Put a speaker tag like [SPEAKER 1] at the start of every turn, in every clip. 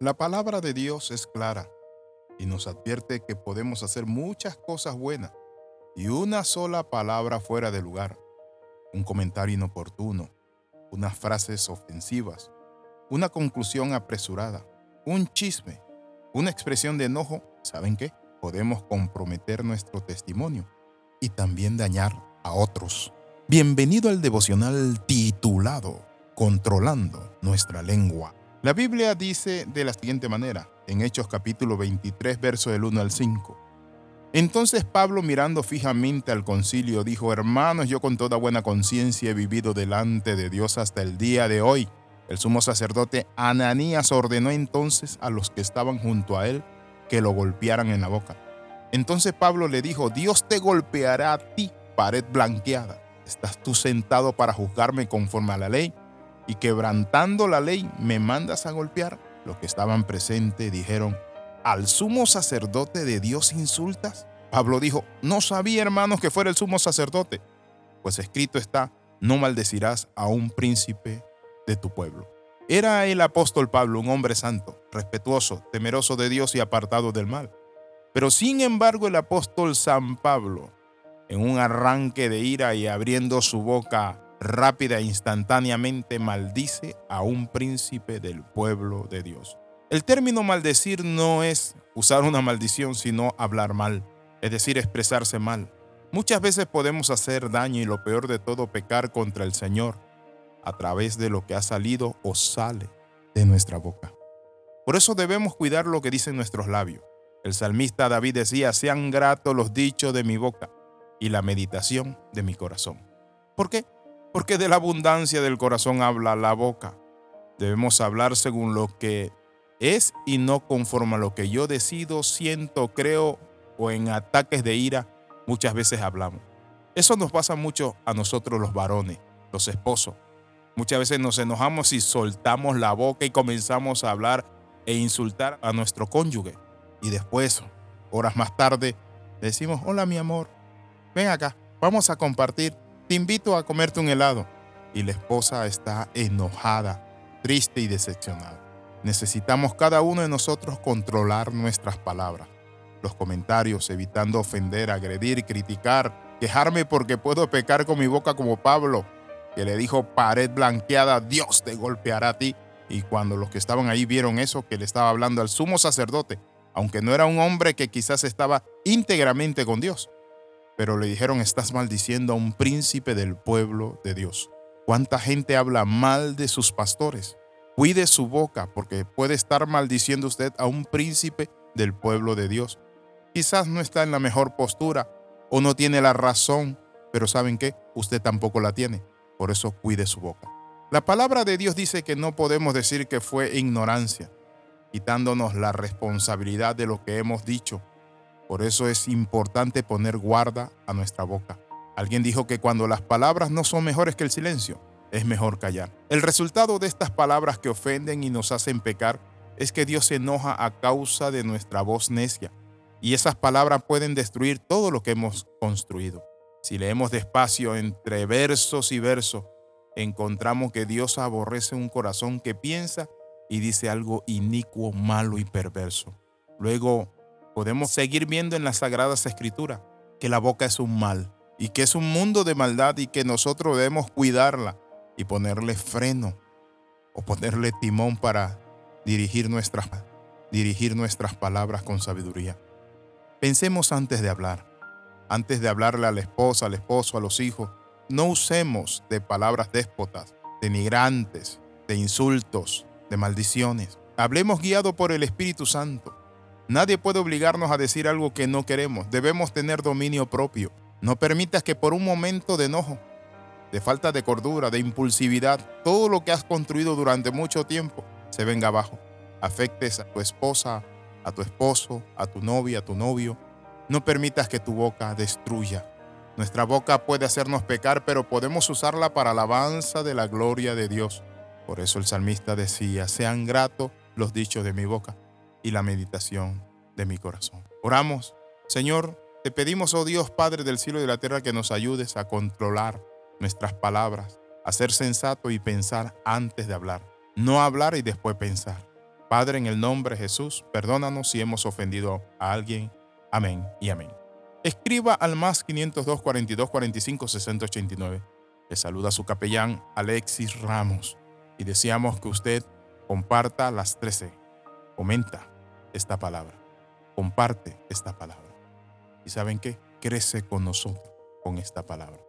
[SPEAKER 1] La palabra de Dios es clara y nos advierte que podemos hacer muchas cosas buenas y una sola palabra fuera de lugar, un comentario inoportuno, unas frases ofensivas, una conclusión apresurada, un chisme, una expresión de enojo, ¿saben qué? Podemos comprometer nuestro testimonio y también dañar a otros. Bienvenido al devocional titulado Controlando nuestra lengua. La Biblia dice de la siguiente manera, en Hechos capítulo 23, verso del 1 al 5. Entonces Pablo mirando fijamente al concilio dijo, hermanos, yo con toda buena conciencia he vivido delante de Dios hasta el día de hoy. El sumo sacerdote Ananías ordenó entonces a los que estaban junto a él que lo golpearan en la boca. Entonces Pablo le dijo, Dios te golpeará a ti, pared blanqueada. ¿Estás tú sentado para juzgarme conforme a la ley? Y quebrantando la ley me mandas a golpear? Los que estaban presentes dijeron, ¿al sumo sacerdote de Dios insultas? Pablo dijo, no sabía hermanos que fuera el sumo sacerdote, pues escrito está, no maldecirás a un príncipe de tu pueblo. Era el apóstol Pablo un hombre santo, respetuoso, temeroso de Dios y apartado del mal. Pero sin embargo el apóstol San Pablo, en un arranque de ira y abriendo su boca rápida e instantáneamente maldice a un príncipe del pueblo de Dios. El término maldecir no es usar una maldición, sino hablar mal, es decir, expresarse mal. Muchas veces podemos hacer daño y lo peor de todo, pecar contra el Señor a través de lo que ha salido o sale de nuestra boca. Por eso debemos cuidar lo que dicen nuestros labios. El salmista David decía, sean gratos los dichos de mi boca y la meditación de mi corazón. ¿Por qué? Porque de la abundancia del corazón habla la boca. Debemos hablar según lo que es y no conforme a lo que yo decido, siento, creo o en ataques de ira muchas veces hablamos. Eso nos pasa mucho a nosotros los varones, los esposos. Muchas veces nos enojamos y soltamos la boca y comenzamos a hablar e insultar a nuestro cónyuge. Y después, horas más tarde, decimos, hola mi amor, ven acá, vamos a compartir te invito a comerte un helado. Y la esposa está enojada, triste y decepcionada. Necesitamos cada uno de nosotros controlar nuestras palabras, los comentarios, evitando ofender, agredir, criticar, quejarme porque puedo pecar con mi boca como Pablo, que le dijo pared blanqueada, Dios te golpeará a ti. Y cuando los que estaban ahí vieron eso, que le estaba hablando al sumo sacerdote, aunque no era un hombre que quizás estaba íntegramente con Dios, pero le dijeron, estás maldiciendo a un príncipe del pueblo de Dios. ¿Cuánta gente habla mal de sus pastores? Cuide su boca porque puede estar maldiciendo usted a un príncipe del pueblo de Dios. Quizás no está en la mejor postura o no tiene la razón, pero ¿saben qué? Usted tampoco la tiene. Por eso cuide su boca. La palabra de Dios dice que no podemos decir que fue ignorancia, quitándonos la responsabilidad de lo que hemos dicho por eso es importante poner guarda a nuestra boca. Alguien dijo que cuando las palabras no son mejores que el silencio, es mejor callar. El resultado de estas palabras que ofenden y nos hacen pecar es que Dios se enoja a causa de nuestra voz necia. Y esas palabras pueden destruir todo lo que hemos construido. Si leemos despacio entre versos y versos, encontramos que Dios aborrece un corazón que piensa y dice algo inicuo, malo y perverso. Luego podemos seguir viendo en las Sagradas Escrituras que la boca es un mal y que es un mundo de maldad y que nosotros debemos cuidarla y ponerle freno o ponerle timón para dirigir nuestras, dirigir nuestras palabras con sabiduría. Pensemos antes de hablar, antes de hablarle a la esposa, al esposo, a los hijos. No usemos de palabras déspotas, denigrantes, de insultos, de maldiciones. Hablemos guiado por el Espíritu Santo Nadie puede obligarnos a decir algo que no queremos. Debemos tener dominio propio. No permitas que por un momento de enojo, de falta de cordura, de impulsividad, todo lo que has construido durante mucho tiempo se venga abajo. Afectes a tu esposa, a tu esposo, a tu novia, a tu novio. No permitas que tu boca destruya. Nuestra boca puede hacernos pecar, pero podemos usarla para alabanza de la gloria de Dios. Por eso el salmista decía, sean gratos los dichos de mi boca y la meditación de mi corazón. Oramos, Señor, te pedimos, oh Dios, Padre del cielo y de la tierra, que nos ayudes a controlar nuestras palabras, a ser sensato y pensar antes de hablar, no hablar y después pensar. Padre, en el nombre de Jesús, perdónanos si hemos ofendido a alguien. Amén y amén. Escriba al más 502 42 45 60 89. Le saluda su capellán Alexis Ramos y deseamos que usted comparta las 13. Comenta esta palabra. Comparte esta palabra. ¿Y saben qué? Crece con nosotros con esta palabra.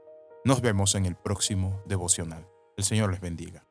[SPEAKER 1] Nos vemos en el próximo devocional. El Señor les bendiga.